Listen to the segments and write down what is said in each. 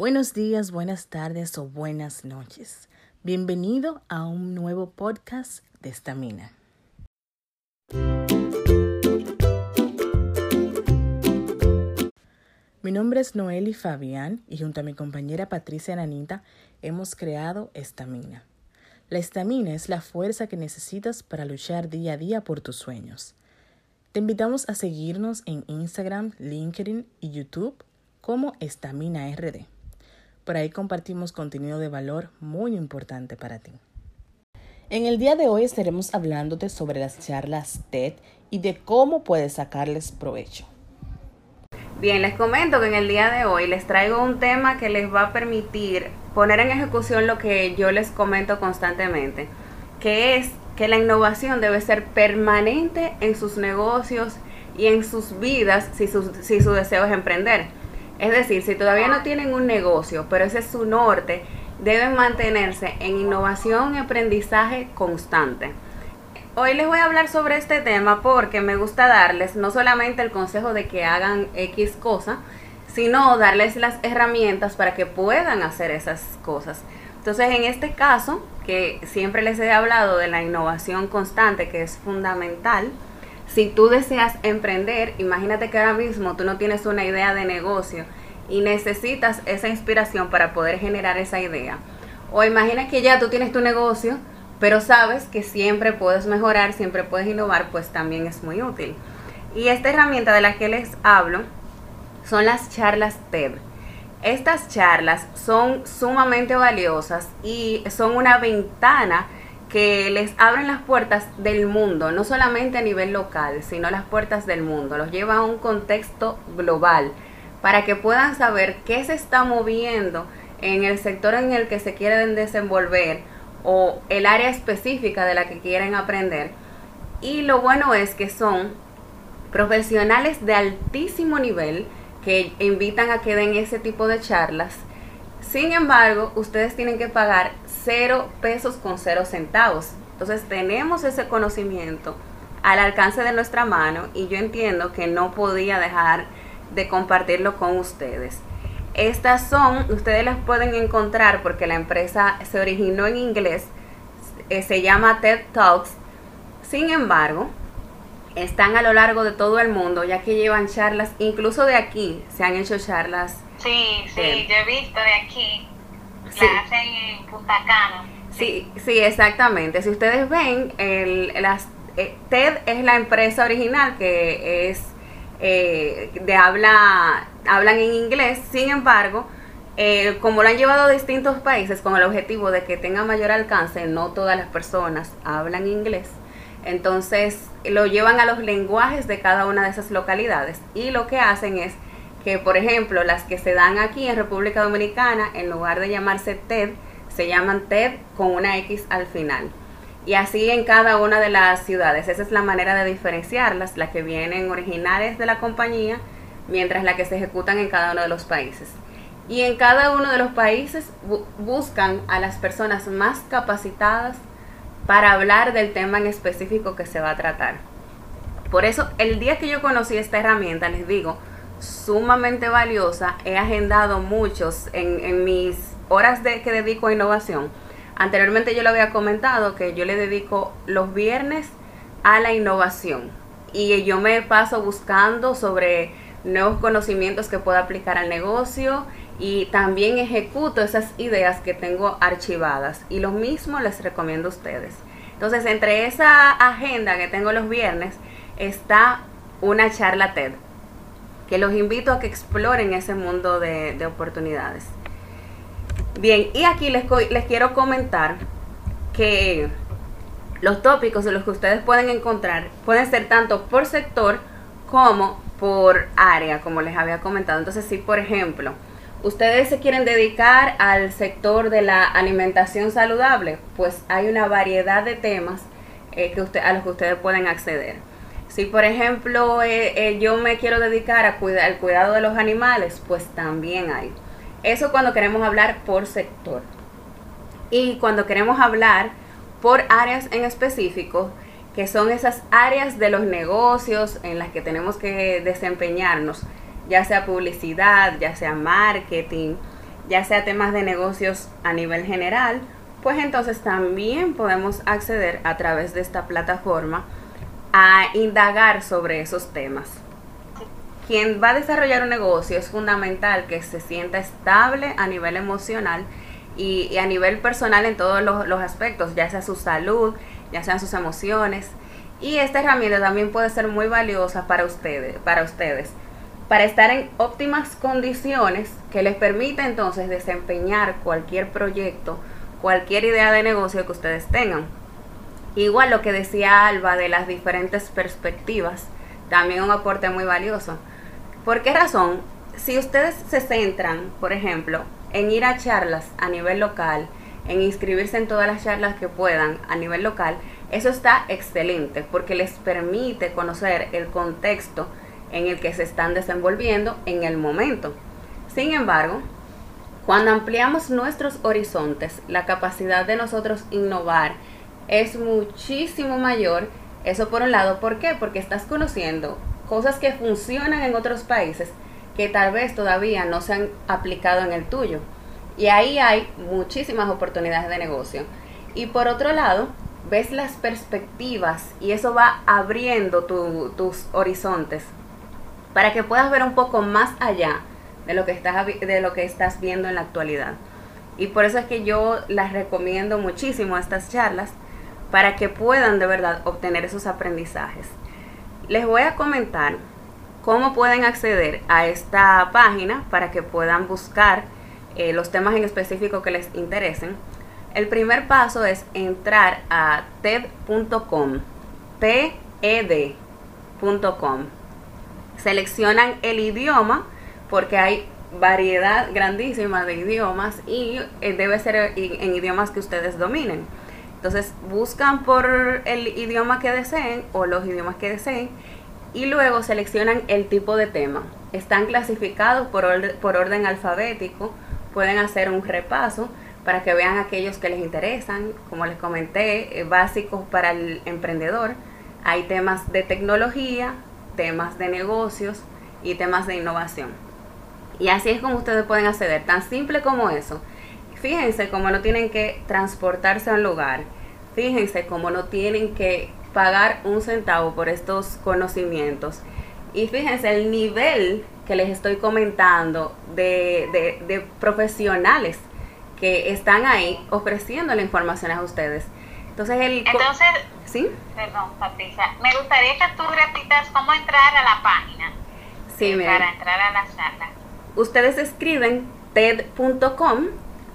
Buenos días, buenas tardes o buenas noches. Bienvenido a un nuevo podcast de Estamina. Mi nombre es Noeli Fabián y junto a mi compañera Patricia Nanita hemos creado Estamina. La estamina es la fuerza que necesitas para luchar día a día por tus sueños. Te invitamos a seguirnos en Instagram, LinkedIn y YouTube como Estamina RD. Por ahí compartimos contenido de valor muy importante para ti. En el día de hoy estaremos hablándote sobre las charlas TED y de cómo puedes sacarles provecho. Bien, les comento que en el día de hoy les traigo un tema que les va a permitir poner en ejecución lo que yo les comento constantemente, que es que la innovación debe ser permanente en sus negocios y en sus vidas si su, si su deseo es emprender. Es decir, si todavía no tienen un negocio, pero ese es su norte, deben mantenerse en innovación y aprendizaje constante. Hoy les voy a hablar sobre este tema porque me gusta darles no solamente el consejo de que hagan X cosa, sino darles las herramientas para que puedan hacer esas cosas. Entonces, en este caso, que siempre les he hablado de la innovación constante, que es fundamental, si tú deseas emprender, imagínate que ahora mismo tú no tienes una idea de negocio y necesitas esa inspiración para poder generar esa idea. O imagina que ya tú tienes tu negocio, pero sabes que siempre puedes mejorar, siempre puedes innovar, pues también es muy útil. Y esta herramienta de la que les hablo son las charlas TED. Estas charlas son sumamente valiosas y son una ventana que les abren las puertas del mundo, no solamente a nivel local, sino las puertas del mundo, los lleva a un contexto global para que puedan saber qué se está moviendo en el sector en el que se quieren desenvolver o el área específica de la que quieren aprender. Y lo bueno es que son profesionales de altísimo nivel que invitan a que den ese tipo de charlas. Sin embargo, ustedes tienen que pagar cero pesos con cero centavos. Entonces tenemos ese conocimiento al alcance de nuestra mano y yo entiendo que no podía dejar de compartirlo con ustedes. Estas son, ustedes las pueden encontrar porque la empresa se originó en inglés, eh, se llama TED Talks. Sin embargo, están a lo largo de todo el mundo, ya que llevan charlas, incluso de aquí se han hecho charlas. Sí, sí, yo he visto de aquí, sí. hacen en Punta Cana. Sí, sí, exactamente. Si ustedes ven, el, las, eh, TED es la empresa original que es eh, de habla, hablan en inglés, sin embargo, eh, como lo han llevado a distintos países con el objetivo de que tenga mayor alcance, no todas las personas hablan inglés, entonces lo llevan a los lenguajes de cada una de esas localidades y lo que hacen es que, por ejemplo, las que se dan aquí en República Dominicana, en lugar de llamarse TED, se llaman TED con una X al final y así en cada una de las ciudades. Esa es la manera de diferenciarlas, las que vienen originales de la compañía, mientras las que se ejecutan en cada uno de los países. Y en cada uno de los países buscan a las personas más capacitadas para hablar del tema en específico que se va a tratar. Por eso, el día que yo conocí esta herramienta, les digo, sumamente valiosa, he agendado muchos en, mis horas de, que dedico a innovación Anteriormente yo lo había comentado que yo le dedico los viernes a la innovación y yo me paso buscando sobre nuevos conocimientos que pueda aplicar al negocio y también ejecuto esas ideas que tengo archivadas y lo mismo les recomiendo a ustedes. Entonces, entre esa agenda que tengo los viernes está una charla TED que los invito a que exploren ese mundo de, de oportunidades. Bien, y aquí les, les quiero comentar que los tópicos de los que ustedes pueden encontrar pueden ser tanto por sector como por área, como les había comentado. Entonces, si por ejemplo, ustedes se quieren dedicar al sector de la alimentación saludable, pues hay una variedad de temas eh, que a los que ustedes pueden acceder. Si por ejemplo eh, eh, yo me quiero dedicar al cuidado de los animales, pues también hay. Eso cuando queremos hablar por sector. Y cuando queremos hablar por áreas en específico, que son esas áreas de los negocios en las que tenemos que desempeñarnos, ya sea publicidad, ya sea marketing, ya sea temas de negocios a nivel general, pues entonces también podemos acceder a través de esta plataforma a indagar sobre esos temas. Quien va a desarrollar un negocio es fundamental que se sienta estable a nivel emocional y, a nivel personal en todos los, los aspectos, ya sea su salud, ya sean sus emociones. Y esta herramienta también puede ser muy valiosa para ustedes, para ustedes, para estar en óptimas condiciones que les permita entonces desempeñar cualquier proyecto, cualquier idea de negocio que ustedes tengan. Igual lo que decía Alba de las diferentes perspectivas, también un aporte muy valioso. ¿Por qué razón? Si ustedes se centran, por ejemplo, en ir a charlas a nivel local, en inscribirse en todas las charlas que puedan a nivel local, eso está excelente porque les permite conocer el contexto en el que se están desenvolviendo en el momento. Sin embargo, cuando ampliamos nuestros horizontes, la capacidad de nosotros innovar es muchísimo mayor. Eso por un lado, ¿por qué? Porque estás conociendo cosas que funcionan en otros países que tal vez todavía no se han aplicado en el tuyo. Y ahí hay muchísimas oportunidades de negocio. Y por otro lado, ves las perspectivas y eso va abriendo tus horizontes para que puedas ver un poco más allá de lo que estás de lo que estás viendo en la actualidad. Y por eso es que yo las recomiendo muchísimo estas charlas para que puedan de verdad obtener esos aprendizajes. Les voy a comentar cómo pueden acceder a esta página para que puedan buscar eh, los temas en específico que les interesen. El primer paso es entrar a TED.com, TED.com. Seleccionan el idioma porque hay variedad grandísima de idiomas y eh, debe ser en idiomas que ustedes dominen. Entonces buscan por el idioma que deseen o los idiomas que deseen y luego seleccionan el tipo de tema. Están clasificados por, por orden alfabético, pueden hacer un repaso para que vean aquellos que les interesan, como les comenté, eh, básicos para el emprendedor. Hay temas de tecnología, temas de negocios y temas de innovación. Y así es como ustedes pueden acceder, tan simple como eso. Fíjense cómo no tienen que transportarse a un lugar. Fíjense cómo no tienen que pagar un centavo por estos conocimientos. Y fíjense el nivel que les estoy comentando de, de, profesionales que están ahí ofreciendo la información a ustedes. Entonces, el Entonces, ¿sí? Perdón, Patricia, me gustaría que tú repitas cómo entrar a la página. Sí, eh, Para entrar a la sala. Ustedes escriben ted.com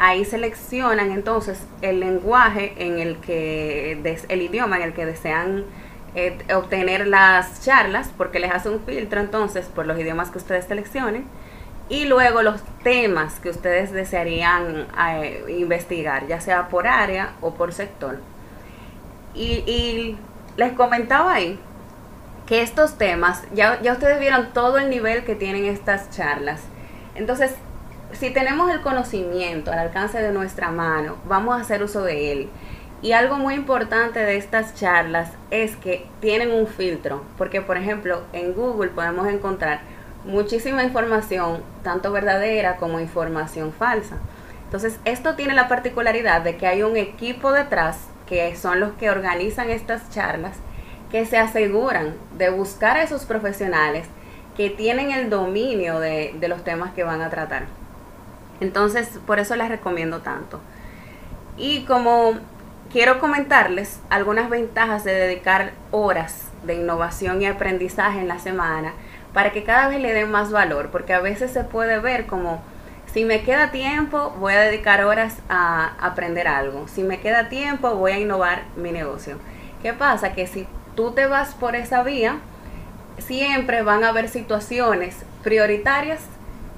Ahí seleccionan entonces el lenguaje en el que, el idioma en el que desean eh, obtener las charlas, porque les hace un filtro entonces por los idiomas que ustedes seleccionen, y luego los temas que ustedes desearían eh, investigar, ya sea por área o por sector. Y, les comentaba ahí que estos temas, ya, ya ustedes vieron todo el nivel que tienen estas charlas. Entonces, si tenemos el conocimiento al alcance de nuestra mano, vamos a hacer uso de él. Y algo muy importante de estas charlas es que tienen un filtro, porque por ejemplo en Google podemos encontrar muchísima información, tanto verdadera como información falsa. Entonces esto tiene la particularidad de que hay un equipo detrás, que son los que organizan estas charlas, que se aseguran de buscar a esos profesionales que tienen el dominio de, de los temas que van a tratar. Entonces, por eso les recomiendo tanto. Y como quiero comentarles algunas ventajas de dedicar horas de innovación y aprendizaje en la semana para que cada vez le den más valor, porque a veces se puede ver como si me queda tiempo, voy a dedicar horas a aprender algo. Si me queda tiempo, voy a innovar mi negocio. ¿Qué pasa? Que si tú te vas por esa vía, siempre van a haber situaciones prioritarias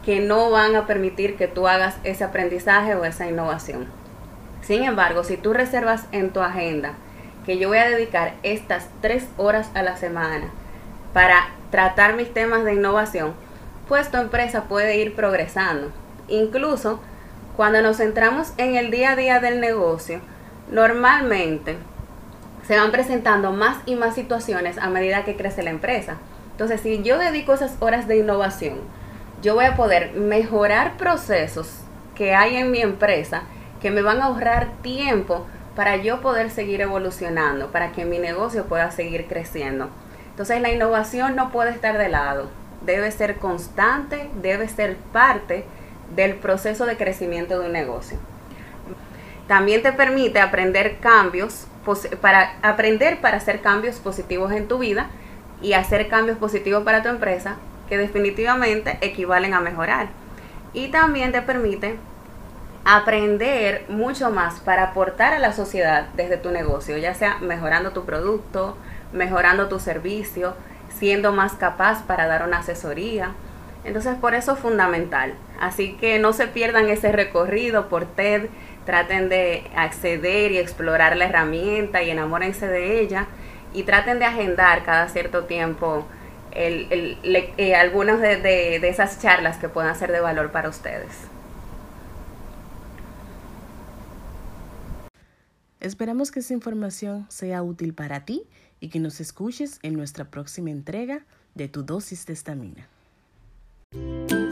que no van a permitir que tú hagas ese aprendizaje o esa innovación. Sin embargo, si tú reservas en tu agenda que yo voy a dedicar estas tres horas a la semana para tratar mis temas de innovación, pues tu empresa puede ir progresando. Incluso cuando nos centramos en el día a día del negocio, normalmente se van presentando más y más situaciones a medida que crece la empresa. Entonces, si yo dedico esas horas de innovación, yo voy a poder mejorar procesos que hay en mi empresa que me van a ahorrar tiempo para yo poder seguir evolucionando, para que mi negocio pueda seguir creciendo. Entonces la innovación no puede estar de lado, debe ser constante, debe ser parte del proceso de crecimiento de un negocio. También te permite aprender cambios, para aprender para hacer cambios positivos en tu vida y hacer cambios positivos para tu empresa que definitivamente equivalen a mejorar. Y también te permite aprender mucho más para aportar a la sociedad desde tu negocio, ya sea mejorando tu producto, mejorando tu servicio, siendo más capaz para dar una asesoría. Entonces por eso es fundamental. Así que no se pierdan ese recorrido por TED, traten de acceder y explorar la herramienta y enamórense de ella y traten de agendar cada cierto tiempo eh, algunas de, de esas charlas que puedan ser de valor para ustedes. Esperamos que esta información sea útil para ti y que nos escuches en nuestra próxima entrega de tu dosis de estamina. Thank you.